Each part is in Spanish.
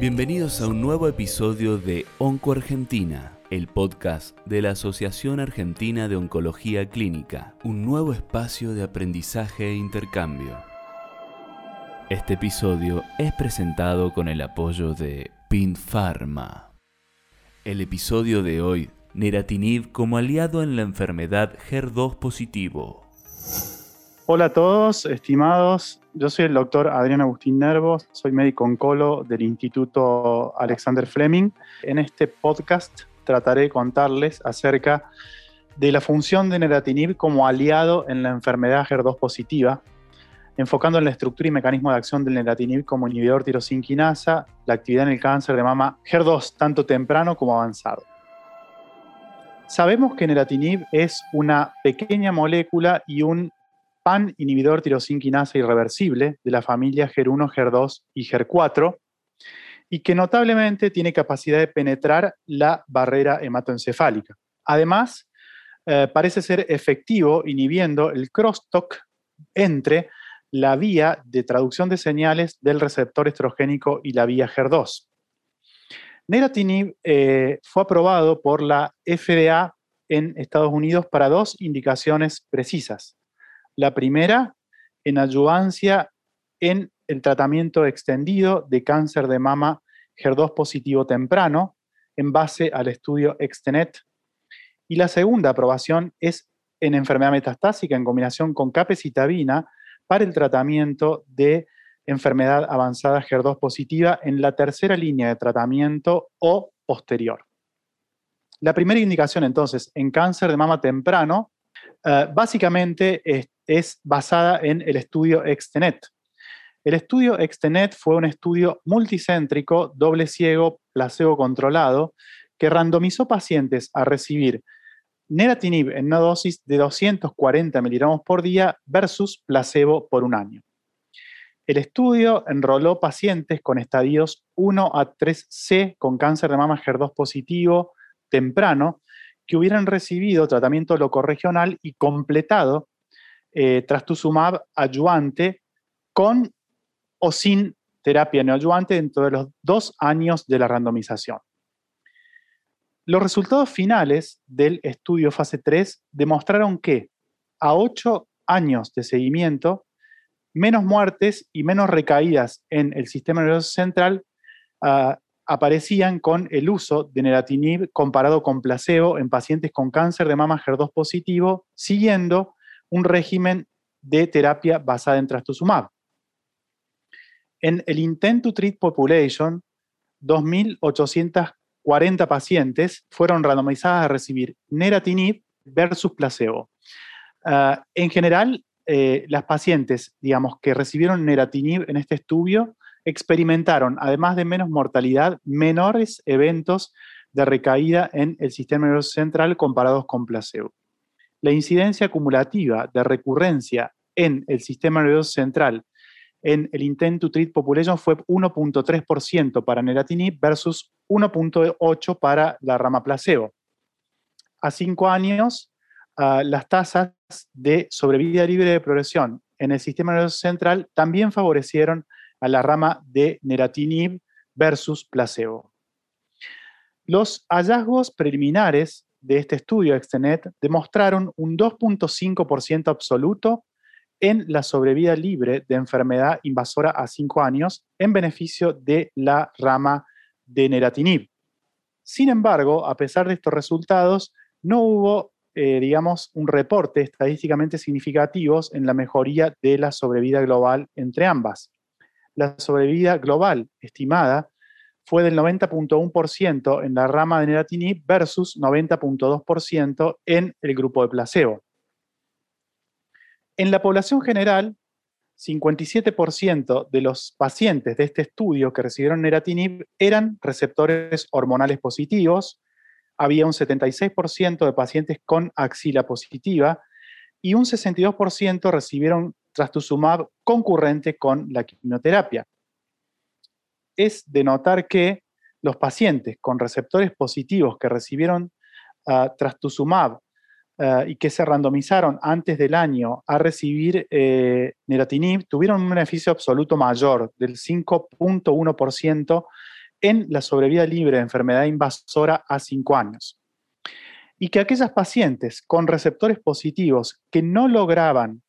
Bienvenidos a un nuevo episodio de Onco Argentina, el podcast de la Asociación Argentina de Oncología Clínica, un nuevo espacio de aprendizaje e intercambio. Este episodio es presentado con el apoyo de Pharma. El episodio de hoy, Neratinib como aliado en la enfermedad HER2 positivo. Hola a todos, estimados. Yo soy el doctor Adrián Agustín Nervos, soy médico oncólogo del Instituto Alexander Fleming. En este podcast trataré de contarles acerca de la función de neratinib como aliado en la enfermedad HER2 positiva, enfocando en la estructura y mecanismo de acción del neratinib como inhibidor tirosinquinasa, la actividad en el cáncer de mama HER2 tanto temprano como avanzado. Sabemos que neratinib es una pequeña molécula y un pan inhibidor tirosinquinasa irreversible de la familia HER1, HER2 y HER4, y que notablemente tiene capacidad de penetrar la barrera hematoencefálica. Además, eh, parece ser efectivo inhibiendo el crosstalk entre la vía de traducción de señales del receptor estrogénico y la vía HER2. Neratinib eh, fue aprobado por la FDA en Estados Unidos para dos indicaciones precisas. La primera, en ayudancia en el tratamiento extendido de cáncer de mama HER2 positivo temprano, en base al estudio Extenet. Y la segunda aprobación es en enfermedad metastásica en combinación con capecitabina para el tratamiento de enfermedad avanzada HER2 positiva en la tercera línea de tratamiento o posterior. La primera indicación entonces en cáncer de mama temprano eh, básicamente es, es basada en el estudio Extenet. El estudio Extenet fue un estudio multicéntrico, doble ciego, placebo controlado, que randomizó pacientes a recibir neratinib en una dosis de 240 miligramos por día versus placebo por un año. El estudio enroló pacientes con estadios 1 a 3C con cáncer de mama HER2 positivo temprano que hubieran recibido tratamiento locorregional y completado eh, trastuzumab adyuvante con o sin terapia neoadyuvante dentro de los dos años de la randomización. Los resultados finales del estudio fase 3 demostraron que a ocho años de seguimiento, menos muertes y menos recaídas en el sistema nervioso central ah, aparecían con el uso de neratinib comparado con placebo en pacientes con cáncer de mama HER2 positivo, siguiendo un régimen de terapia basada en trastuzumab. En el Intent to Treat Population, 2.840 pacientes fueron randomizadas a recibir neratinib versus placebo. Ah, en general, eh, las pacientes, digamos, que recibieron neratinib en este estudio experimentaron, además de menos mortalidad, menores eventos de recaída en el sistema nervioso central comparados con placebo. La incidencia acumulativa de recurrencia en el sistema nervioso central en el Intent to Treat Population fue 1.3% para neratinib versus 1.8% para la rama placebo. A cinco años, ah, las tasas de sobrevida libre de progresión en el sistema nervioso central también favorecieron a la rama de neratinib versus placebo. Los hallazgos preliminares de este estudio Extenet demostraron un 2.5% absoluto en la sobrevida libre de enfermedad invasora a 5 años en beneficio de la rama de neratinib. Sin embargo, a pesar de estos resultados, no hubo, eh, digamos, un reporte estadísticamente significativos en la mejoría de la sobrevida global entre ambas. La sobrevida global estimada fue del 90.1% en la rama de neratinib versus 90.2% en el grupo de placebo. En la población general, 57% de los pacientes de este estudio que recibieron neratinib eran receptores hormonales positivos, había un 76% de pacientes con axila positiva y un 62% recibieron trastuzumab concurrente con la quimioterapia. Es de notar que los pacientes con receptores positivos que recibieron uh, trastuzumab Ah, y que se randomizaron antes del año a recibir eh, neratinib tuvieron un beneficio absoluto mayor del 5.1% en la sobrevida libre de enfermedad invasora a 5 años. Y que aquellas pacientes con receptores positivos que no lograban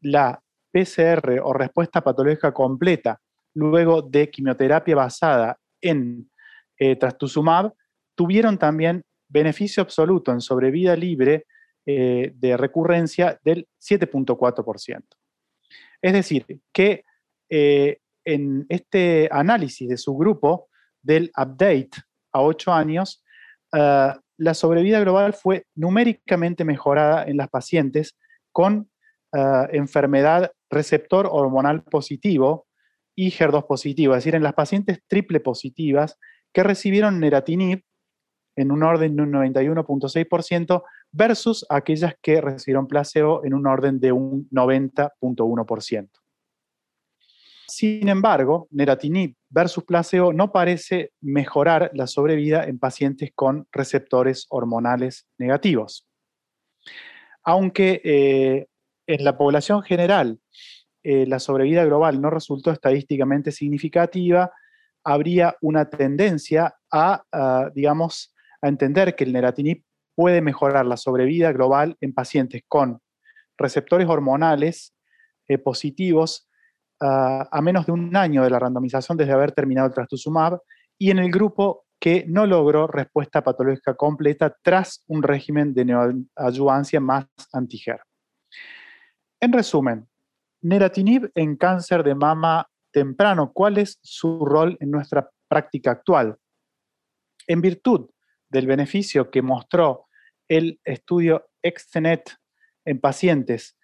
la PCR o respuesta patológica completa luego de quimioterapia basada en eh, trastuzumab, tuvieron también beneficio absoluto en sobrevida libre eh, de recurrencia del 7.4%. Es decir, que eh, en este análisis de su grupo del update a 8 años, eh, la sobrevida global fue numéricamente mejorada en las pacientes con enfermedad receptor hormonal positivo y HER2 positivo, es decir, en las pacientes triple positivas que recibieron neratinib en un orden de un 91.6% versus aquellas que recibieron placebo en un orden de un 90.1%. Sin embargo, neratinib versus placebo no parece mejorar la sobrevida en pacientes con receptores hormonales negativos. Aunque eh, en la población general eh, la sobrevida global no resultó estadísticamente significativa, habría una tendencia a, digamos, a entender que el neratinib puede mejorar la sobrevida global en pacientes con receptores hormonales eh, positivos a menos de un año de la randomización desde haber terminado el trastuzumab y en el grupo que no logró respuesta patológica completa tras un régimen de neoadyuvancia más antiger. En resumen, neratinib en cáncer de mama temprano, ¿cuál es su rol en nuestra práctica actual? En virtud del beneficio que mostró el estudio Extenet en pacientes,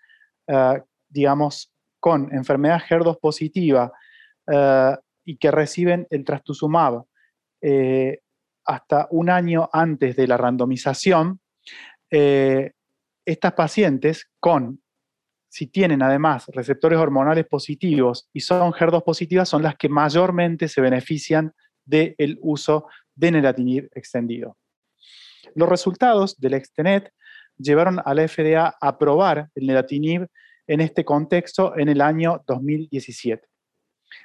eh, digamos, con enfermedad HER2 positiva eh, y que reciben el trastuzumab eh, hasta un año antes de la randomización, estas pacientes con, si tienen además receptores hormonales positivos y son HER2 positivas, son las que mayormente se benefician del uso de neratinib extendido. Los resultados del Extenet llevaron a la FDA a aprobar el neratinib en este contexto en el año 2017.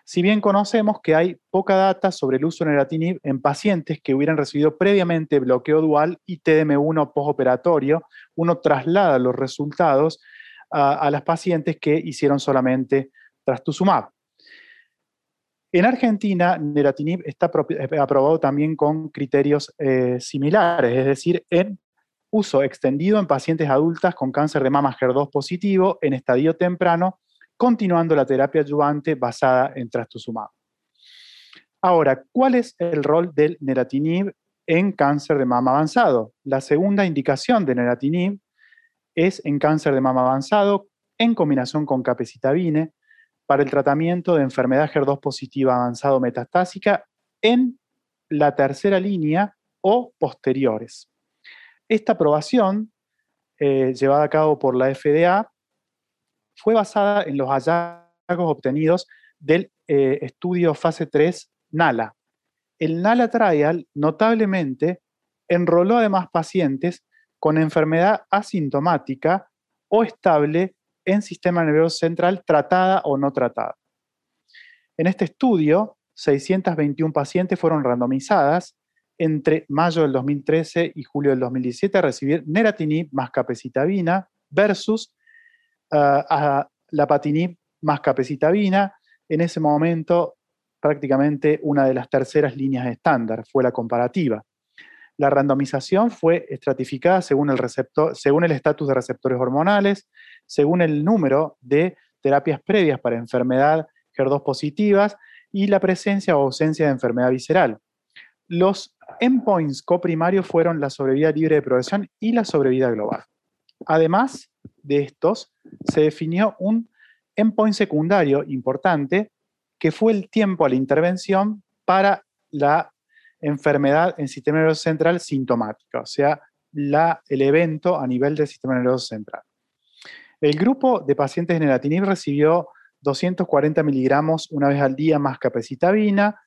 Si bien conocemos que hay poca data sobre el uso de neratinib en pacientes que hubieran recibido previamente bloqueo dual y TDM1 postoperatorio, uno traslada los resultados a, las pacientes que hicieron solamente trastuzumab. En Argentina, neratinib está eh, aprobado también con criterios eh, similares, es decir, en uso extendido en pacientes adultas con cáncer de mama HER2 positivo en estadio temprano, continuando la terapia adyuvante basada en trastuzumab. Ahora, ¿cuál es el rol del neratinib en cáncer de mama avanzado? La segunda indicación de neratinib es en cáncer de mama avanzado en combinación con capecitabine, para el tratamiento de enfermedad HER2 positiva avanzado metastásica en la tercera línea o posteriores. Esta aprobación, eh, llevada a cabo por la FDA, fue basada en los hallazgos obtenidos del eh, estudio fase 3 NALA. El NALA Trial notablemente enroló además pacientes con enfermedad asintomática o estable en sistema nervioso central tratada o no tratada. En este estudio, 621 pacientes fueron randomizadas entre mayo del 2013 y julio del 2017 a recibir neratinib más capecitabina versus uh, lapatinib más capecitabina. En ese momento, prácticamente una de las terceras líneas estándar fue la comparativa. La randomización fue estratificada según el, receptor, según el estatus de receptores hormonales, según el número de terapias previas para enfermedad HER2 positivas y la presencia o ausencia de enfermedad visceral. Los endpoints coprimarios fueron la sobrevida libre de progresión y la sobrevida global. Además de estos, se definió un endpoint secundario importante que fue el tiempo a la intervención para la enfermedad en sistema nervioso central sintomática, o sea, la, el evento a nivel del sistema nervioso central. El grupo de pacientes de neratinib recibió 240 miligramos una vez al día más capecitabina,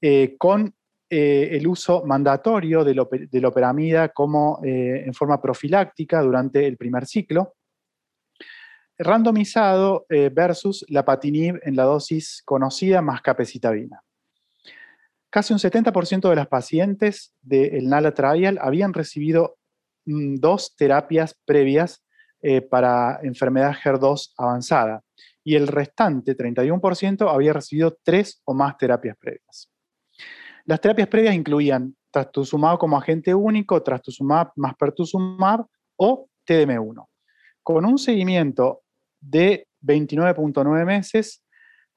eh, con eh, el uso mandatorio de, la operamida como eh, en forma profiláctica durante el primer ciclo, randomizado versus la patinib en la dosis conocida más capecitabina. Casi un 70% de las pacientes del NALA Trial habían recibido mm, dos terapias previas eh, para enfermedad HER2 avanzada y el restante, 31%, había recibido tres o más terapias previas. Las terapias previas incluían trastuzumab como agente único, trastuzumab más pertuzumab o TDM1. Con un seguimiento de 29.9 meses,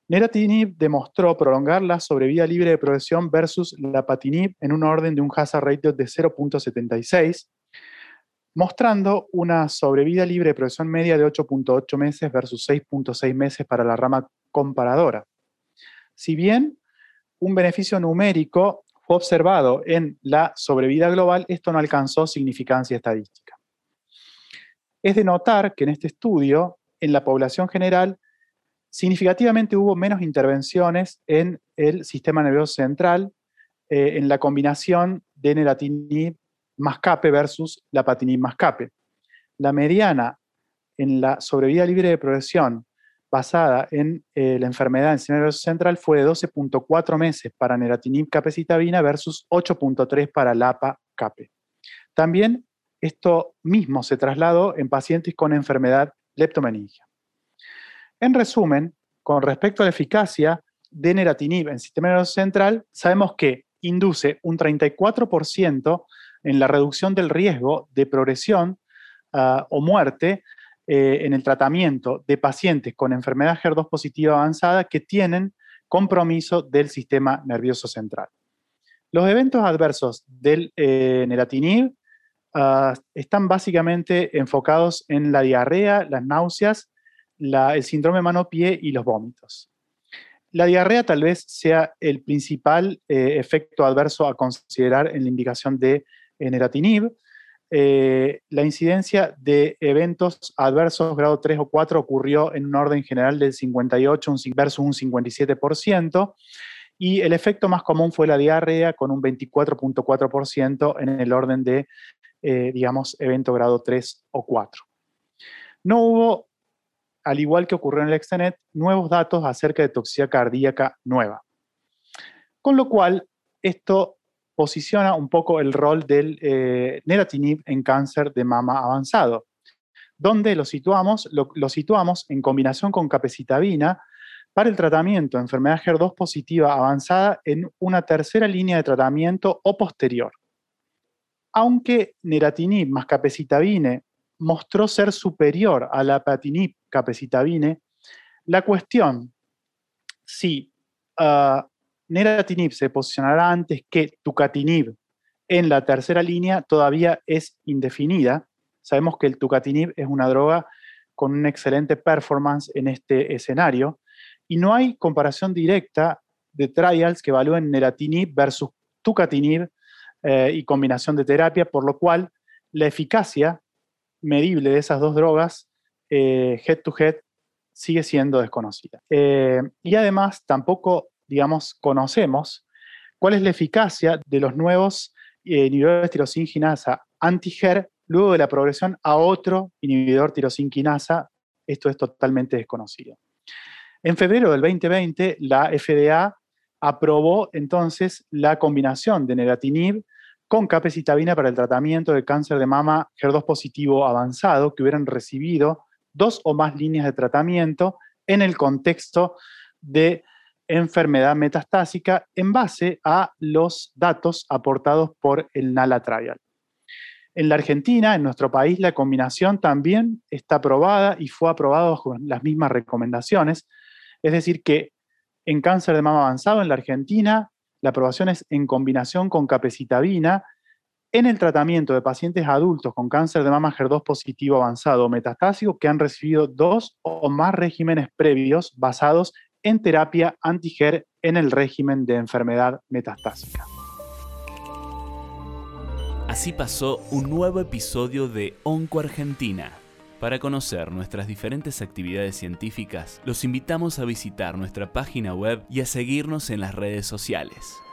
Neratinib demostró prolongar la sobrevida libre de progresión versus Lapatinib en un orden de un hazard ratio de 0.76, mostrando una sobrevida libre de progresión media de 8.8 meses versus 6.6 meses para la rama comparadora. Si bien un beneficio numérico fue observado en la sobrevida global, esto no alcanzó significancia estadística. Es de notar que en este estudio, en la población general, significativamente hubo menos intervenciones en el sistema nervioso central eh, en la combinación de neratinib más CAPE versus la patinib más CAPE. La mediana en la sobrevida libre de progresión basada en eh, la enfermedad en sistema nervioso central fue de 12.4 meses para neratinib capecitabina versus 8.3 para LAPA CAPE. También esto mismo se trasladó en pacientes con enfermedad leptomeningia. En resumen, con respecto a la eficacia de neratinib en sistema nervioso central, sabemos que induce un 34% en la reducción del riesgo de progresión ah, o muerte eh, en el tratamiento de pacientes con enfermedad HER2 positiva avanzada que tienen compromiso del sistema nervioso central. Los eventos adversos del eh, neratinib ah, están básicamente enfocados en la diarrea, las náuseas el síndrome mano-pie y los vómitos. La diarrea tal vez sea el principal eh, efecto adverso a considerar en la indicación de neratinib. Eh, la incidencia de eventos adversos grado 3 o 4 ocurrió en un orden general del 58 versus un 57%, y el efecto más común fue la diarrea con un 24.4% en el orden de, eh, digamos, evento grado 3 o 4. No hubo al igual que ocurrió en el Extenet, nuevos datos acerca de toxicidad cardíaca nueva. Con lo cual, esto posiciona un poco el rol del eh, neratinib en cáncer de mama avanzado, donde lo situamos, lo, situamos en combinación con capecitabina para el tratamiento de enfermedad HER2 positiva avanzada en una tercera línea de tratamiento o posterior. Aunque neratinib más capecitabine mostró ser superior a la patinib capecitabine, la cuestión si uh, neratinib se posicionará antes que tucatinib en la tercera línea todavía es indefinida. Sabemos que el tucatinib es una droga con una excelente performance en este escenario y no hay comparación directa de trials que evalúen neratinib versus tucatinib eh, y combinación de terapia, por lo cual la eficacia medible de esas dos drogas, eh, head to head, sigue siendo desconocida. Eh, y además tampoco, digamos, conocemos cuál es la eficacia de los nuevos eh, inhibidores tirosinquinasa anti-HER luego de la progresión a otro inhibidor tirosinquinasa. Esto es totalmente desconocido. En febrero del 2020, la FDA aprobó entonces la combinación de negatinib con capecitabina para el tratamiento de cáncer de mama HER2 positivo avanzado que hubieran recibido dos o más líneas de tratamiento en el contexto de enfermedad metastásica en base a los datos aportados por el NALA Trial. En la Argentina, en nuestro país, la combinación también está aprobada y fue aprobada bajo las mismas recomendaciones. Es decir, que en cáncer de mama avanzado en la Argentina la aprobación es en combinación con capecitabina en el tratamiento de pacientes adultos con cáncer de mama HER2 positivo avanzado o metastásico que han recibido dos o más regímenes previos basados en terapia anti-HER en el régimen de enfermedad metastásica. Así pasó un nuevo episodio de Onco Argentina. Para conocer nuestras diferentes actividades científicas, los invitamos a visitar nuestra página web y a seguirnos en las redes sociales.